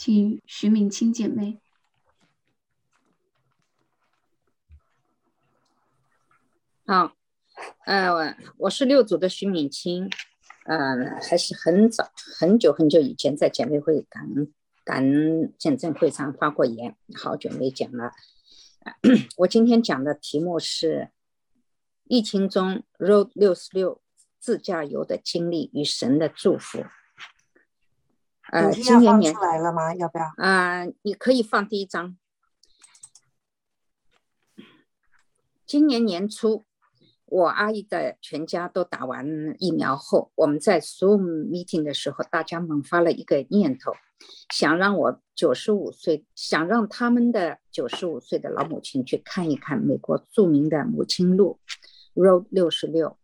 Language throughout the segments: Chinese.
请徐敏清姐妹。好，呃，我是六组的徐敏清，呃，还是很早很久很久以前在姐妹会感恩感恩见证会上发过言，好久没讲了。我今天讲的题目是疫情中 Road 六十六自驾游的经历与神的祝福。呃，今年年出来了吗？要不要？啊，你可以放第一张。今年年初，我阿姨的全家都打完疫苗后，我们在 Zoom meeting 的时候，大家萌发了一个念头，想让我九十五岁，想让他们的九十五岁的老母亲去看一看美国著名的母亲路 Road 六十六。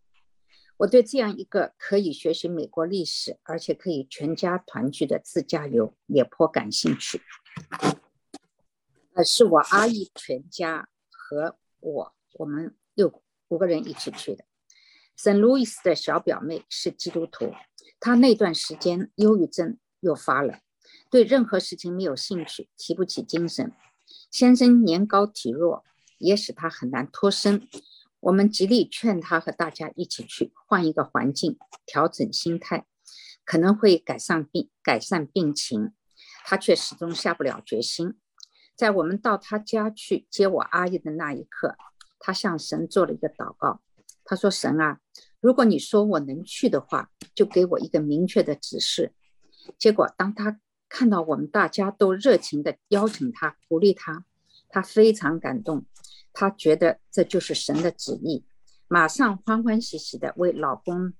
我对这样一个可以学习美国历史，而且可以全家团聚的自驾游也颇感兴趣。呃，是我阿姨全家和我，我们六五个人一起去的。圣路易斯的小表妹是基督徒，她那段时间忧郁症又发了，对任何事情没有兴趣，提不起精神。先生年高体弱，也使他很难脱身。我们极力劝他和大家一起去换一个环境，调整心态，可能会改善病改善病情。他却始终下不了决心。在我们到他家去接我阿姨的那一刻，他向神做了一个祷告。他说：“神啊，如果你说我能去的话，就给我一个明确的指示。”结果，当他看到我们大家都热情地邀请他、鼓励他，他非常感动。她觉得这就是神的旨意，马上欢欢喜喜的为老公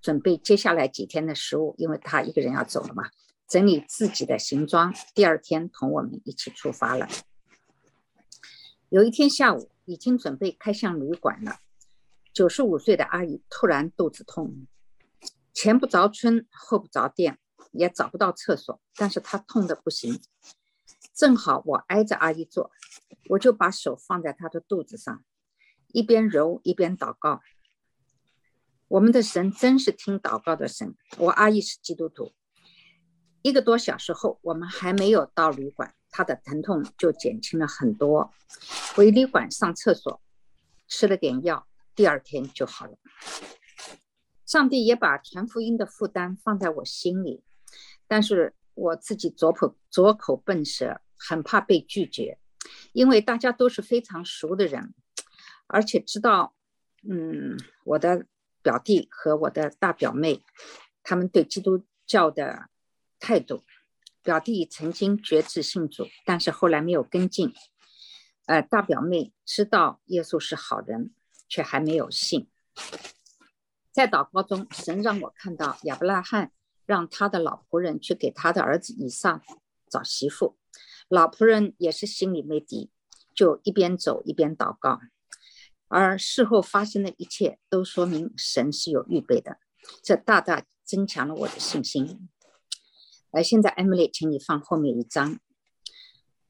准备接下来几天的食物，因为她一个人要走了嘛。整理自己的行装，第二天同我们一起出发了。有一天下午，已经准备开向旅馆了。九十五岁的阿姨突然肚子痛，前不着村后不着店，也找不到厕所，但是她痛的不行。正好我挨着阿姨坐。我就把手放在她的肚子上，一边揉一边祷告。我们的神真是听祷告的神。我阿姨是基督徒。一个多小时后，我们还没有到旅馆，她的疼痛就减轻了很多。回旅馆上厕所，吃了点药，第二天就好了。上帝也把传福音的负担放在我心里，但是我自己左口左口笨舌，很怕被拒绝。因为大家都是非常熟的人，而且知道，嗯，我的表弟和我的大表妹，他们对基督教的态度。表弟曾经决志信主，但是后来没有跟进。呃，大表妹知道耶稣是好人，却还没有信。在祷告中，神让我看到亚伯拉罕让他的老仆人去给他的儿子以撒找媳妇。老仆人也是心里没底，就一边走一边祷告，而事后发生的一切都说明神是有预备的，这大大增强了我的信心。而现在，Emily，请你放后面一张。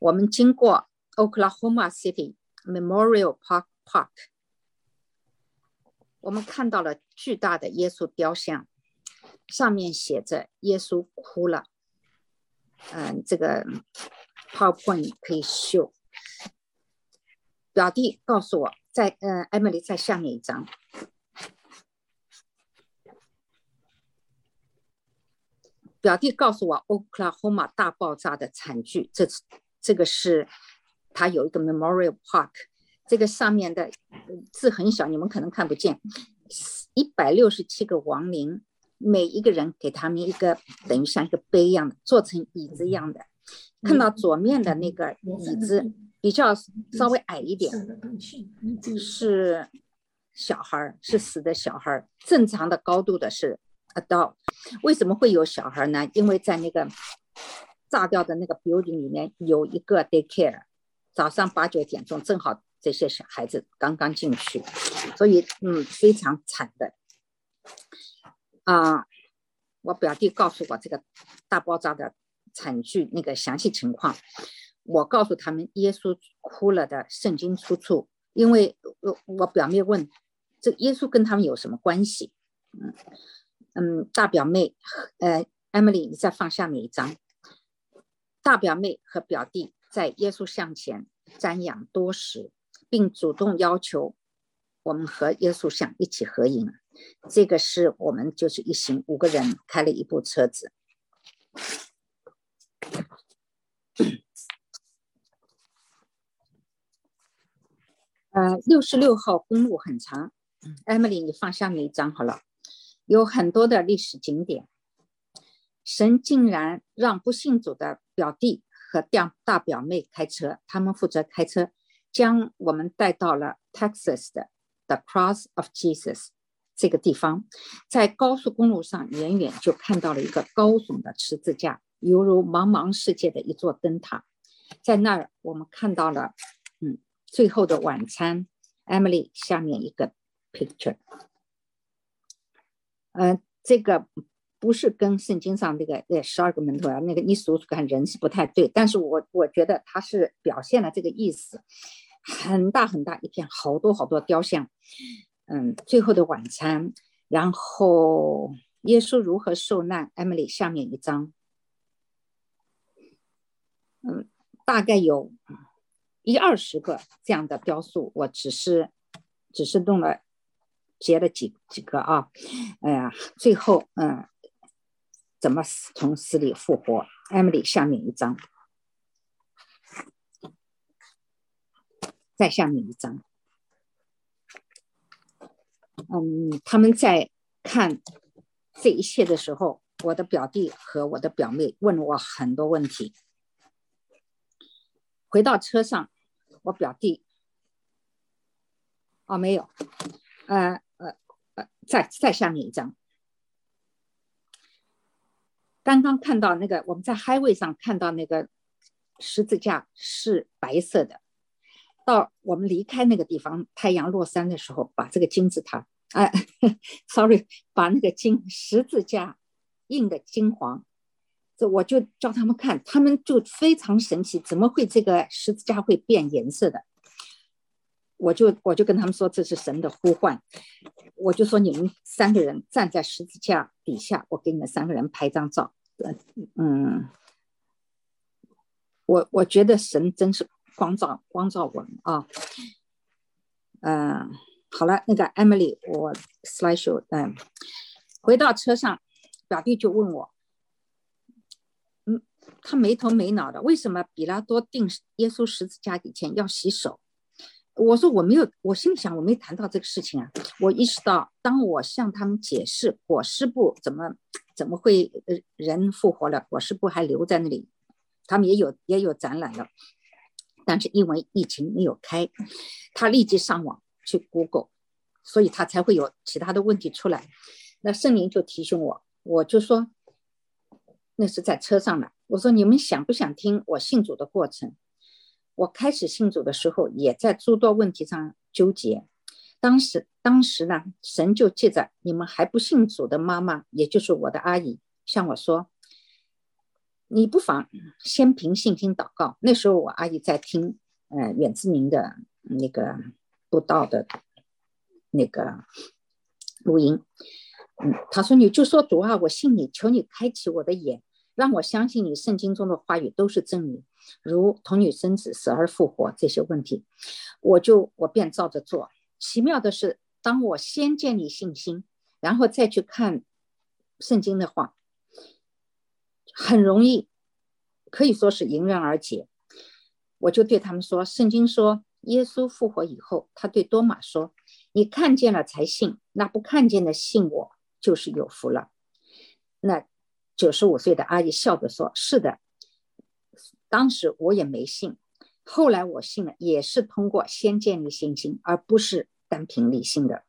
我们经过 Oklahoma City Memorial Park Park，我们看到了巨大的耶稣雕像，上面写着“耶稣哭了”。嗯，这个。PowerPoint 可以秀。表弟告诉我，在呃，Emily 在下面一张。表弟告诉我，Oklahoma 大爆炸的惨剧。这这个是他有一个 Memorial Park，这个上面的字很小，你们可能看不见。一百六十七个亡灵，每一个人给他们一个等于像一个碑一样的，做成椅子一样的。看到左面的那个椅子比较稍微矮一点，是小孩儿，是死的小孩儿。正常的高度的是 adult。为什么会有小孩呢？因为在那个炸掉的那个 building 里面有一个 daycare，早上八九点钟正好这些小孩子刚刚进去，所以嗯非常惨的。啊，我表弟告诉我这个大爆炸的。惨剧那个详细情况，我告诉他们耶稣哭了的圣经出处，因为我我表妹问，这耶稣跟他们有什么关系？嗯嗯，大表妹，呃，Emily，你再放下面一张。大表妹和表弟在耶稣像前瞻仰多时，并主动要求我们和耶稣像一起合影。这个是我们就是一行五个人开了一部车子。呃，六十六号公路很长。Emily，你放下面一张好了，有很多的历史景点。神竟然让不信主的表弟和大大表妹开车，他们负责开车，将我们带到了 Texas 的 The Cross of Jesus 这个地方。在高速公路上，远远就看到了一个高耸的十字架，犹如茫茫世界的一座灯塔。在那儿，我们看到了，嗯，最后的晚餐。Emily，下面一个 picture，嗯，这个。不是跟圣经上那个那十二个门徒啊，那个你数数看人是不太对，但是我我觉得他是表现了这个意思，很大很大一片，好多好多雕像，嗯，最后的晚餐，然后耶稣如何受难，Emily 下面一张，嗯，大概有一二十个这样的雕塑，我只是只是弄了截了几几个啊，哎呀，最后嗯。怎么从死里复活？Emily，下面一张，再下面一张。嗯，他们在看这一切的时候，我的表弟和我的表妹问了我很多问题。回到车上，我表弟，哦，没有，呃呃呃，再再下面一张。刚刚看到那个，我们在 highway 上看到那个十字架是白色的。到我们离开那个地方，太阳落山的时候，把这个金字塔，哎，sorry，把那个金十字架印的金黄，这我就叫他们看，他们就非常神奇，怎么会这个十字架会变颜色的？我就我就跟他们说这是神的呼唤，我就说你们三个人站在十字架底下，我给你们三个人拍张照。嗯，我我觉得神真是光照光照我们啊。嗯，好了，那个 Emily，我 slide show，嗯，回到车上，表弟就问我，他没头没脑的，为什么比拉多钉耶稣十字架以前要洗手？我说我没有，我心里想我没谈到这个事情啊。我意识到，当我向他们解释裹尸布怎么。怎么会呃人复活了？裹尸布还留在那里，他们也有也有展览了，但是因为疫情没有开，他立即上网去 Google，所以他才会有其他的问题出来。那圣灵就提醒我，我就说那是在车上了。我说你们想不想听我信主的过程？我开始信主的时候也在诸多问题上纠结。当时，当时呢，神就借着你们还不信主的妈妈，也就是我的阿姨，向我说：“你不妨先凭信心祷告。”那时候我阿姨在听，呃，远志明的那个布道的那个录音。嗯，他说：“你就说主啊，我信你，求你开启我的眼，让我相信你圣经中的话语都是真理，如童女生子、死而复活这些问题。”我就我便照着做。奇妙的是，当我先建立信心，然后再去看圣经的话，很容易，可以说是迎刃而解。我就对他们说：“圣经说，耶稣复活以后，他对多马说：‘你看见了才信，那不看见的信我，就是有福了。’”那九十五岁的阿姨笑着说：“是的，当时我也没信。”后来我信了，也是通过先建立信心，而不是单凭理性的。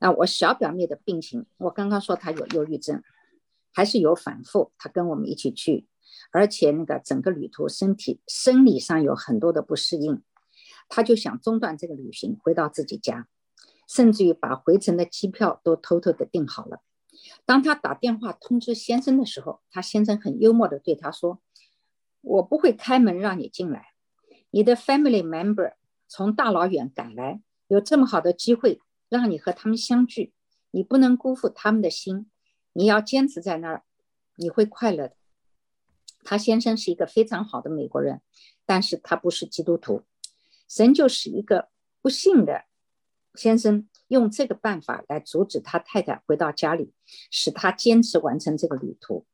那我小表妹的病情，我刚刚说她有忧郁症，还是有反复。她跟我们一起去，而且那个整个旅途身体生理上有很多的不适应，她就想中断这个旅行，回到自己家，甚至于把回程的机票都偷偷的订好了。当她打电话通知先生的时候，她先生很幽默的对她说。我不会开门让你进来。你的 family member 从大老远赶来，有这么好的机会让你和他们相聚，你不能辜负他们的心。你要坚持在那儿，你会快乐的。他先生是一个非常好的美国人，但是他不是基督徒。神就是一个不幸的先生用这个办法来阻止他太太回到家里，使他坚持完成这个旅途。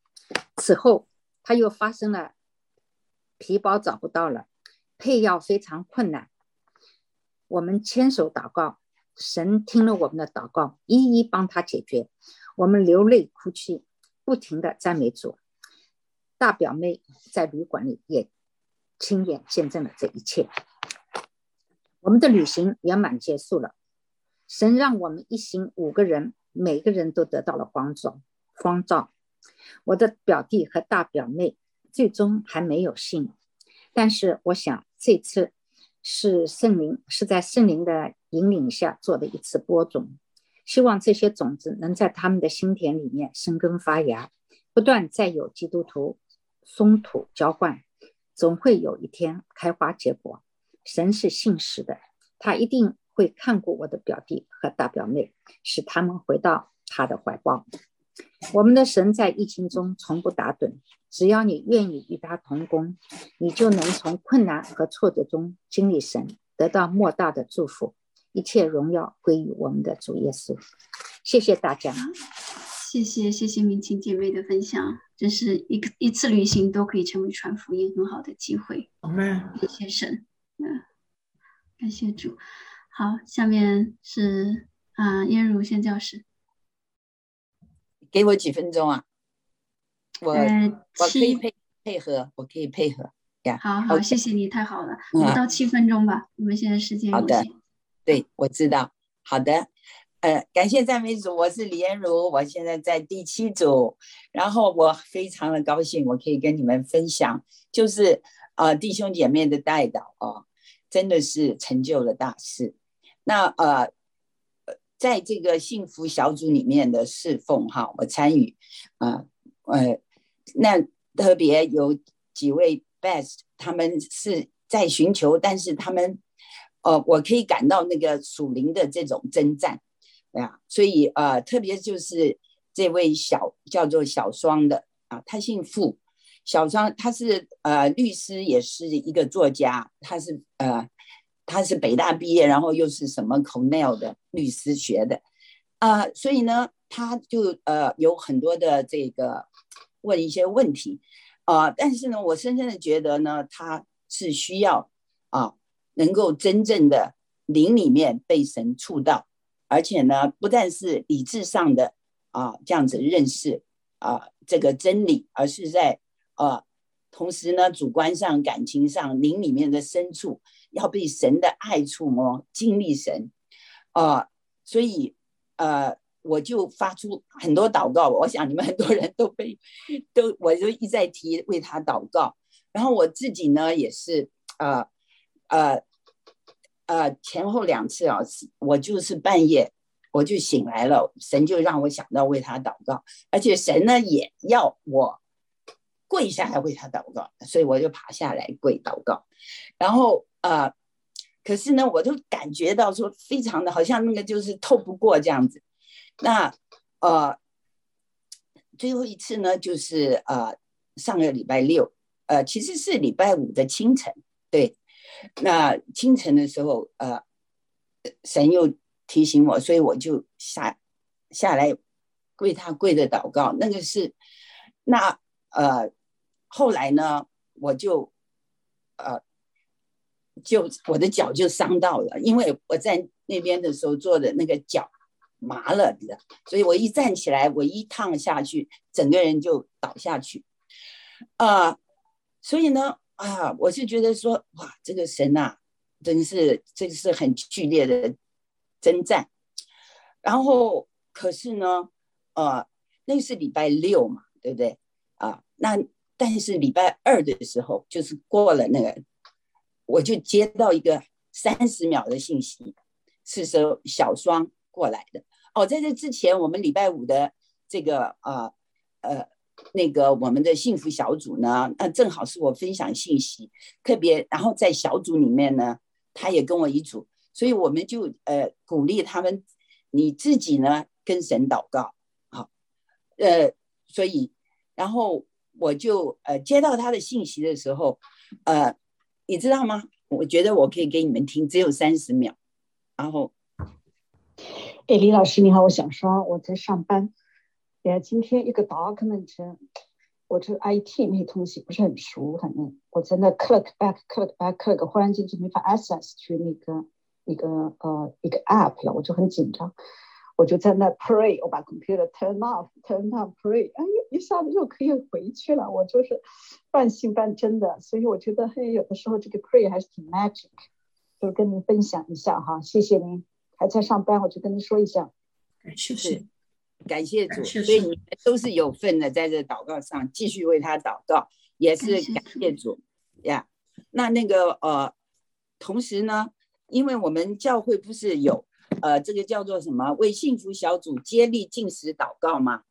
此后，他又发生了皮包找不到了，配药非常困难。我们牵手祷告，神听了我们的祷告，一一帮他解决。我们流泪哭泣，不停的赞美主。大表妹在旅馆里也亲眼见证了这一切。我们的旅行圆满结束了，神让我们一行五个人，每个人都得到了光照。光照。我的表弟和大表妹最终还没有信，但是我想这次是圣灵是在圣灵的引领下做的一次播种，希望这些种子能在他们的心田里面生根发芽，不断再有基督徒松土浇灌，总会有一天开花结果。神是信实的，他一定会看顾我的表弟和大表妹，使他们回到他的怀抱。我们的神在疫情中从不打盹，只要你愿意与他同工，你就能从困难和挫折中经历神，得到莫大的祝福。一切荣耀归于我们的主耶稣。谢谢大家，谢谢谢谢明清姐妹的分享，这是一个一次旅行都可以成为传福音很好的机会。阿门。谢谢神，嗯，感谢主。好，下面是啊，燕如宣教师。给我几分钟啊！我我可以配配合，我可以配合呀。好好，谢谢你，太好了。五到七分钟吧，我们现在时间有限。对，我知道。好的，呃，感谢赞美主，我是李燕如，我现在在第七组，然后我非常的高兴，我可以跟你们分享，就是呃弟兄姐妹的带导哦，真的是成就了大事。那呃。在这个幸福小组里面的侍奉哈，我参与，啊呃，那特别有几位 best，他们是在寻求，但是他们，呃，我可以感到那个属灵的这种征战，啊，所以呃，特别就是这位小叫做小双的啊，他姓傅，小双他是呃律师，也是一个作家，他是呃。他是北大毕业，然后又是什么 Cornell 的律师学的，啊，所以呢，他就呃有很多的这个问一些问题，啊，但是呢，我深深的觉得呢，他是需要啊，能够真正的灵里面被神触到，而且呢，不但是理智上的啊这样子认识啊这个真理，而是在啊同时呢，主观上、感情上、灵里面的深处。要被神的爱触摸，经历神，啊，所以呃，我就发出很多祷告。我想你们很多人都被都，我就一再提为他祷告。然后我自己呢，也是呃呃呃前后两次啊，我就是半夜我就醒来了，神就让我想到为他祷告，而且神呢也要我跪下来为他祷告，所以我就爬下来跪祷告，然后。呃，可是呢，我就感觉到说，非常的好像那个就是透不过这样子。那呃，最后一次呢，就是呃上个礼拜六，呃其实是礼拜五的清晨，对。那清晨的时候，呃，神又提醒我，所以我就下下来跪他跪的祷告。那个是那呃后来呢，我就呃。就我的脚就伤到了，因为我在那边的时候做的那个脚麻了的，所以我一站起来，我一躺下去，整个人就倒下去，啊，所以呢，啊，我是觉得说，哇，这个神呐，真是这是很剧烈的征战，然后可是呢，呃，那是礼拜六嘛，对不对？啊，那但是礼拜二的时候，就是过了那个。我就接到一个三十秒的信息，是说小双过来的哦。在这之前，我们礼拜五的这个呃呃那个我们的幸福小组呢，那正好是我分享信息，特别然后在小组里面呢，他也跟我一组，所以我们就呃鼓励他们，你自己呢跟神祷告，好，呃，所以然后我就呃接到他的信息的时候，呃，你知道吗？我觉得我可以给你们听，只有三十秒。然后，哎，李老师你好，我想说我在上班，哎，今天一个 document，我这 IT 那东西不是很熟，反正我在那 click back click back click，忽然间就没法 access 去那个一个呃一个 app 了，我就很紧张。我就在那 pray，我把 computer turn off，turn on pray，哎，一下子又可以回去了。我就是半信半真的，所以我觉得嘿，有的时候这个 pray 还是挺 magic，就跟您分享一下哈。谢谢您，还在上班，我就跟您说一下。谢谢，感谢主，所以你们都是有份的，在这祷告上继续为他祷告，也是感谢主呀。那那个呃，同时呢，因为我们教会不是有。呃，这个叫做什么？为幸福小组接力进食祷告吗？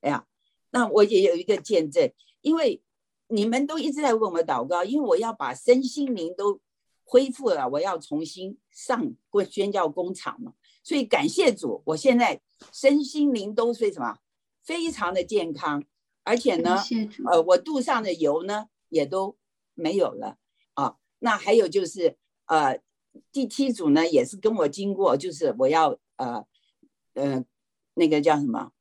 哎呀，那我也有一个见证，因为你们都一直在为我们祷告，因为我要把身心灵都恢复了，我要重新上过宣教工厂嘛。所以感谢主，我现在身心灵都是什么？非常的健康，而且呢，呃，我肚上的油呢也都没有了啊。那还有就是呃。第七组呢，也是跟我经过，就是我要呃呃那个叫什么？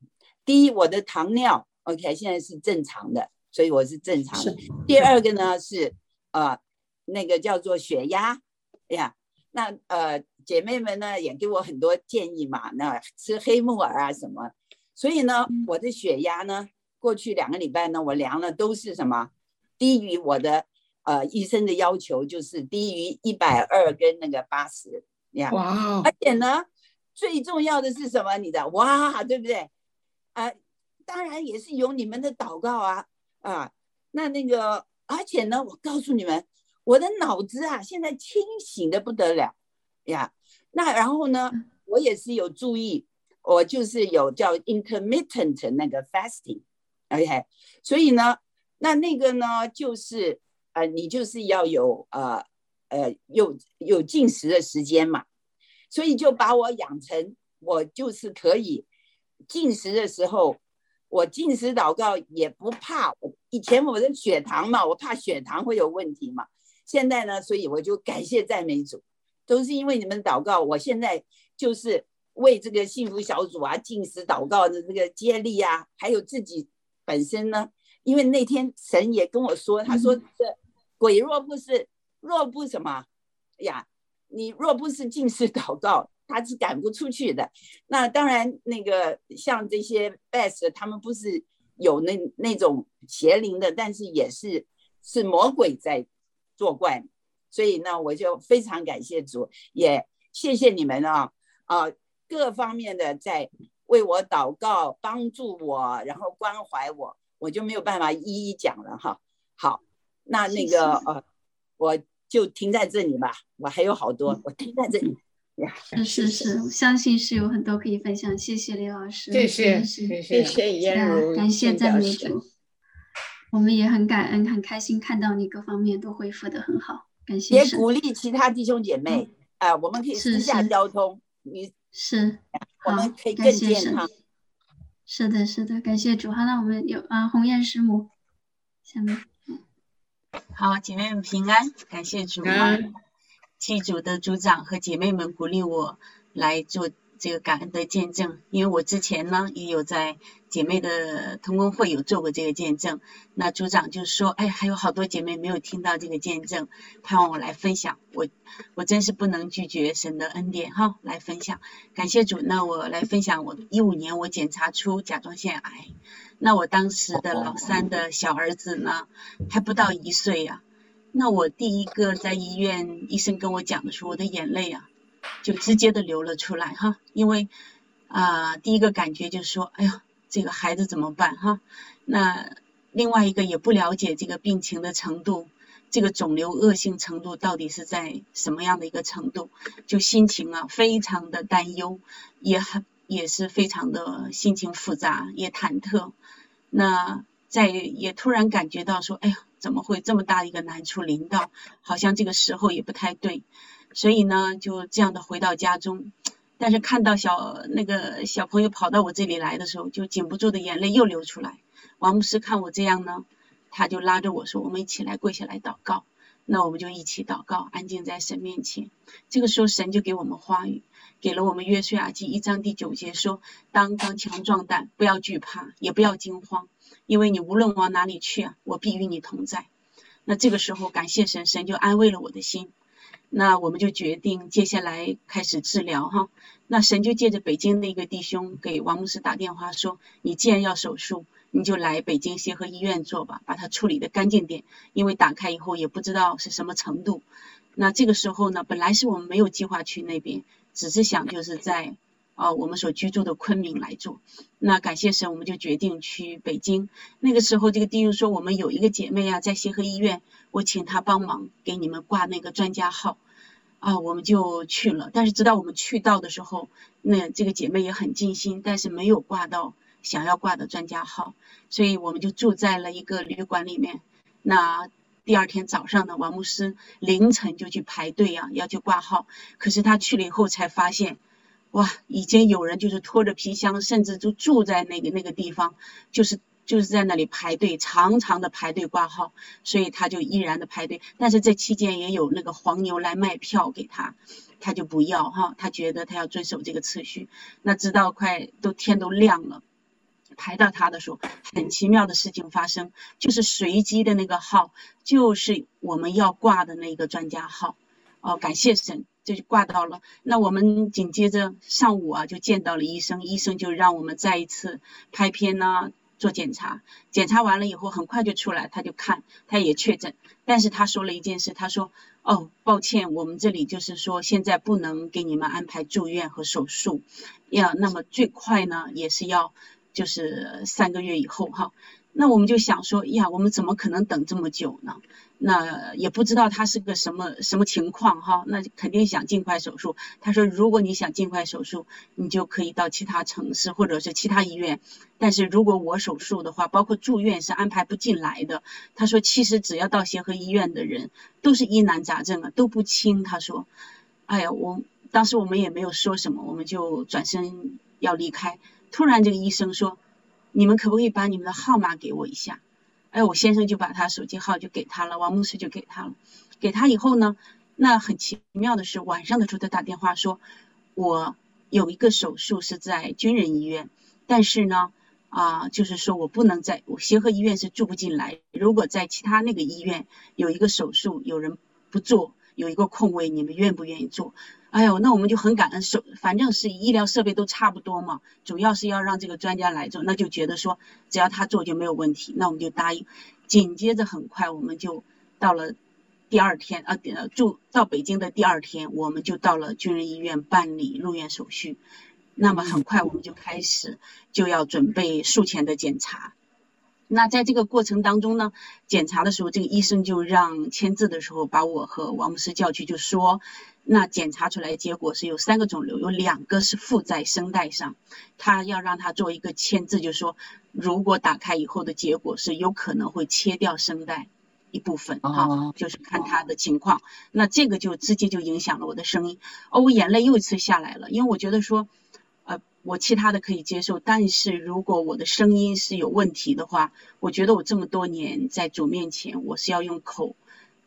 第一，我的糖尿，OK，现在是正常的，所以我是正常的。第二个呢是呃那个叫做血压呀，那呃姐妹们呢也给我很多建议嘛，那吃黑木耳啊什么，所以呢我的血压呢过去两个礼拜呢我量了都是什么低于我的。呃，医生的要求就是低于一百二跟那个八十，呀，哇！而且呢，最重要的是什么？你的哇，对不对？啊，当然也是有你们的祷告啊啊。那那个，而且呢，我告诉你们，我的脑子啊，现在清醒的不得了呀。那然后呢，我也是有注意，我就是有叫 intermittent 那个 fasting，OK。所以呢，那那个呢，就是。呃，你就是要有呃呃有有进食的时间嘛，所以就把我养成我就是可以进食的时候，我进食祷告也不怕。以前我的血糖嘛，我怕血糖会有问题嘛。现在呢，所以我就感谢赞美主，都是因为你们祷告，我现在就是为这个幸福小组啊进食祷告的这个接力啊，还有自己本身呢，因为那天神也跟我说，他说这。鬼若不是若不什么呀，你若不是近视祷告，他是赶不出去的。那当然，那个像这些 best，他们不是有那那种邪灵的，但是也是是魔鬼在作怪。所以呢，我就非常感谢主，也谢谢你们啊啊，各方面的在为我祷告、帮助我，然后关怀我，我就没有办法一一讲了哈。好。那那个呃，我就停在这里吧，我还有好多，我停在这里。是是是，我相信是有很多可以分享。谢谢李老师，谢谢谢谢谢燕如，感谢赞美主。我们也很感恩，很开心看到你各方面都恢复的很好，感谢。也鼓励其他弟兄姐妹，啊，我们可以私下交通，你是，我们可以更健康。是的，是的，感谢主。好，那我们有啊，鸿雁师母，下面。好，姐妹们平安，感谢主，祭主的组长和姐妹们鼓励我来做这个感恩的见证，因为我之前呢也有在姐妹的同工会有做过这个见证，那组长就说，哎，还有好多姐妹没有听到这个见证，盼望我来分享，我我真是不能拒绝神的恩典。哈，来分享，感谢主，那我来分享，我一五年我检查出甲状腺癌。那我当时的老三的小儿子呢，还不到一岁呀。那我第一个在医院，医生跟我讲的时候，我的眼泪啊，就直接的流了出来哈。因为啊，第一个感觉就是说，哎呀，这个孩子怎么办哈？那另外一个也不了解这个病情的程度，这个肿瘤恶性程度到底是在什么样的一个程度，就心情啊非常的担忧，也很。也是非常的心情复杂，也忐忑。那在也突然感觉到说，哎呀，怎么会这么大一个难处临到？好像这个时候也不太对。所以呢，就这样的回到家中。但是看到小那个小朋友跑到我这里来的时候，就禁不住的眼泪又流出来。王牧师看我这样呢，他就拉着我说：“我们一起来跪下来祷告。”那我们就一起祷告，安静在神面前。这个时候，神就给我们话语，给了我们约书亚记一章第九节说：“当刚强壮胆，不要惧怕，也不要惊慌，因为你无论往哪里去啊，我必与你同在。”那这个时候，感谢神，神就安慰了我的心。那我们就决定接下来开始治疗哈。那神就借着北京的一个弟兄给王牧师打电话说：“你既然要手术，你就来北京协和医院做吧，把它处理的干净点，因为打开以后也不知道是什么程度。”那这个时候呢，本来是我们没有计划去那边，只是想就是在啊我们所居住的昆明来做。那感谢神，我们就决定去北京。那个时候，这个弟兄说：“我们有一个姐妹啊，在协和医院，我请她帮忙给你们挂那个专家号。”啊，我们就去了，但是直到我们去到的时候，那这个姐妹也很尽心，但是没有挂到想要挂的专家号，所以我们就住在了一个旅馆里面。那第二天早上呢，王牧师凌晨就去排队啊，要去挂号。可是他去了以后才发现，哇，已经有人就是拖着皮箱，甚至就住在那个那个地方，就是。就是在那里排队，长长的排队挂号，所以他就依然的排队。但是这期间也有那个黄牛来卖票给他，他就不要哈，他觉得他要遵守这个次序。那直到快都天都亮了，排到他的时候，很奇妙的事情发生，就是随机的那个号就是我们要挂的那个专家号。哦，感谢神，这就挂到了。那我们紧接着上午啊就见到了医生，医生就让我们再一次拍片呢。做检查，检查完了以后很快就出来，他就看，他也确诊，但是他说了一件事，他说：“哦，抱歉，我们这里就是说现在不能给你们安排住院和手术，要那么最快呢也是要就是三个月以后哈。”那我们就想说，呀，我们怎么可能等这么久呢？那也不知道他是个什么什么情况哈。那肯定想尽快手术。他说，如果你想尽快手术，你就可以到其他城市或者是其他医院。但是如果我手术的话，包括住院是安排不进来的。他说，其实只要到协和医院的人都是疑难杂症啊，都不轻。他说，哎呀，我当时我们也没有说什么，我们就转身要离开。突然这个医生说。你们可不可以把你们的号码给我一下？哎，我先生就把他手机号就给他了，王牧师就给他了。给他以后呢，那很奇妙的是，晚上的时候他打电话说，我有一个手术是在军人医院，但是呢，啊，就是说我不能在协和医院是住不进来。如果在其他那个医院有一个手术，有人不做，有一个空位，你们愿不愿意做？哎呦，那我们就很感恩，手反正是医疗设备都差不多嘛，主要是要让这个专家来做，那就觉得说只要他做就没有问题，那我们就答应。紧接着很快我们就到了第二天啊，住到北京的第二天，我们就到了军人医院办理入院手续。那么很快我们就开始就要准备术前的检查。那在这个过程当中呢，检查的时候，这个医生就让签字的时候把我和王牧师叫去，就说。那检查出来结果是有三个肿瘤，有两个是附在声带上，他要让他做一个签字，就说如果打开以后的结果是有可能会切掉声带一部分，哈，就是看他的情况。那这个就直接就影响了我的声音，哦，我眼泪又一次下来了，因为我觉得说，呃，我其他的可以接受，但是如果我的声音是有问题的话，我觉得我这么多年在主面前，我是要用口。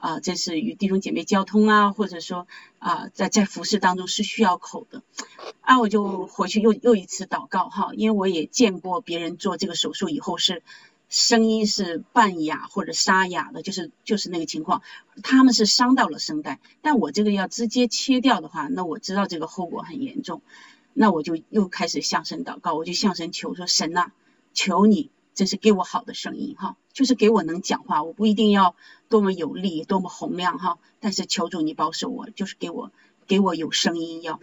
啊，这是与弟兄姐妹交通啊，或者说啊，在在服饰当中是需要口的，啊，我就回去又又一次祷告哈，因为我也见过别人做这个手术以后是声音是半哑或者沙哑的，就是就是那个情况，他们是伤到了声带，但我这个要直接切掉的话，那我知道这个后果很严重，那我就又开始向神祷告，我就向神求说，神呐，求你。真是给我好的声音哈，就是给我能讲话，我不一定要多么有力、多么洪亮哈，但是求主你保守我，就是给我给我有声音要。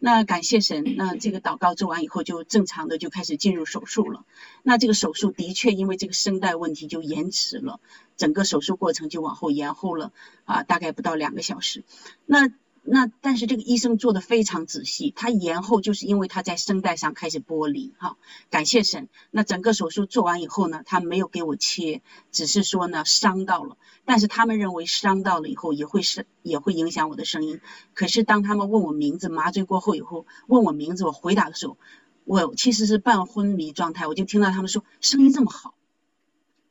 那感谢神，那这个祷告做完以后，就正常的就开始进入手术了。那这个手术的确因为这个声带问题就延迟了，整个手术过程就往后延后了啊，大概不到两个小时。那。那但是这个医生做的非常仔细，他延后就是因为他在声带上开始剥离哈，感谢神。那整个手术做完以后呢，他没有给我切，只是说呢伤到了，但是他们认为伤到了以后也会是也会影响我的声音。可是当他们问我名字，麻醉过后以后问我名字，我回答的时候，我其实是半昏迷状态，我就听到他们说声音这么好，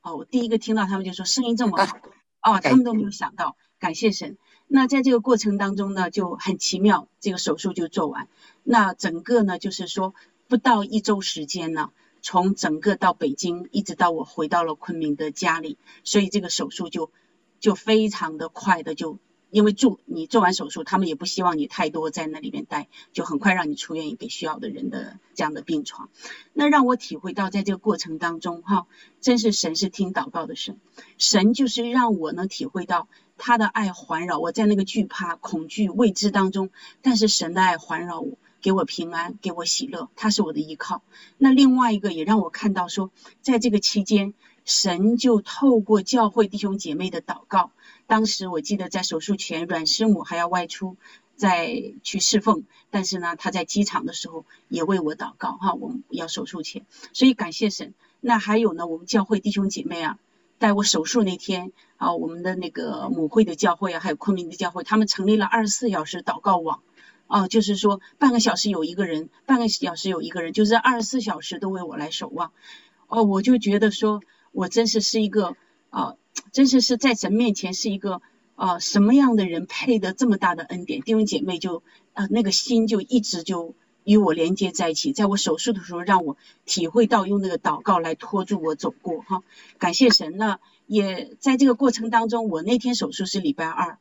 哦，我第一个听到他们就说声音这么好，哦，他们都没有想到，感谢神。那在这个过程当中呢，就很奇妙，这个手术就做完。那整个呢，就是说不到一周时间呢，从整个到北京，一直到我回到了昆明的家里，所以这个手术就就非常的快的就。因为住你做完手术，他们也不希望你太多在那里面待，就很快让你出院给需要的人的这样的病床。那让我体会到，在这个过程当中，哈，真是神是听祷告的神，神就是让我能体会到他的爱环绕我，在那个惧怕、恐惧、未知当中，但是神的爱环绕我，给我平安，给我喜乐，他是我的依靠。那另外一个也让我看到说，在这个期间，神就透过教会弟兄姐妹的祷告。当时我记得在手术前，阮师母还要外出，再去侍奉。但是呢，他在机场的时候也为我祷告，哈，我们要手术前，所以感谢神。那还有呢，我们教会弟兄姐妹啊，在我手术那天啊，我们的那个母会的教会啊，还有昆明的教会，他们成立了二十四小时祷告网，啊，就是说半个小时有一个人，半个小时有一个人，就是二十四小时都为我来守望。哦，我就觉得说我真是是一个啊。真是是在神面前是一个啊什么样的人配得这么大的恩典？弟兄姐妹就啊那个心就一直就与我连接在一起，在我手术的时候让我体会到用那个祷告来拖住我走过哈，感谢神呢也在这个过程当中，我那天手术是礼拜二，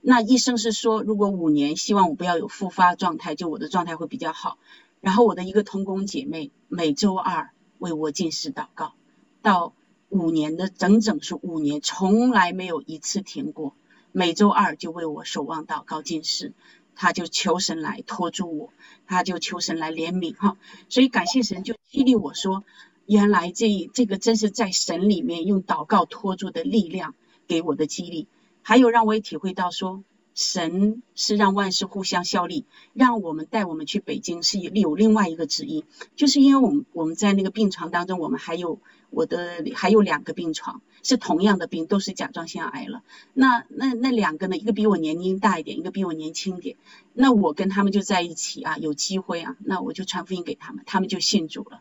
那医生是说如果五年希望我不要有复发状态，就我的状态会比较好。然后我的一个同工姐妹每周二为我进食祷告，到。五年的整整是五年，从来没有一次停过。每周二就为我守望祷告进士，他就求神来托住我，他就求神来怜悯哈。所以感谢神，就激励我说，原来这这个真是在神里面用祷告托住的力量给我的激励，还有让我也体会到说。神是让万事互相效力，让我们带我们去北京是有另外一个旨意，就是因为我们我们在那个病床当中，我们还有我的还有两个病床是同样的病，都是甲状腺癌了。那那那两个呢，一个比我年龄大一点，一个比我年轻点。那我跟他们就在一起啊，有机会啊，那我就传福音给他们，他们就信主了。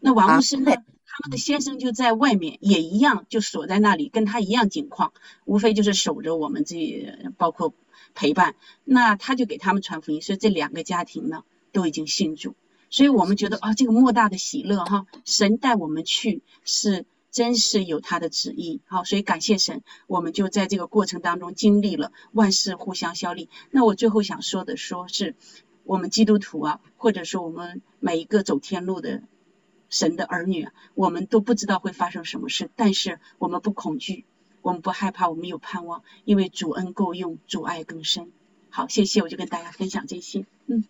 那王牧师呢？他们的先生就在外面，也一样就锁在那里，跟他一样境况，无非就是守着我们这，包括陪伴。那他就给他们传福音，所以这两个家庭呢都已经信主。所以我们觉得啊，这个莫大的喜乐哈，神带我们去是真是有他的旨意。好，所以感谢神，我们就在这个过程当中经历了万事互相效力。那我最后想说的，说是我们基督徒啊，或者说我们每一个走天路的。神的儿女，我们都不知道会发生什么事，但是我们不恐惧，我们不害怕，我们有盼望，因为主恩够用，主爱更深。好，谢谢，我就跟大家分享这些，嗯。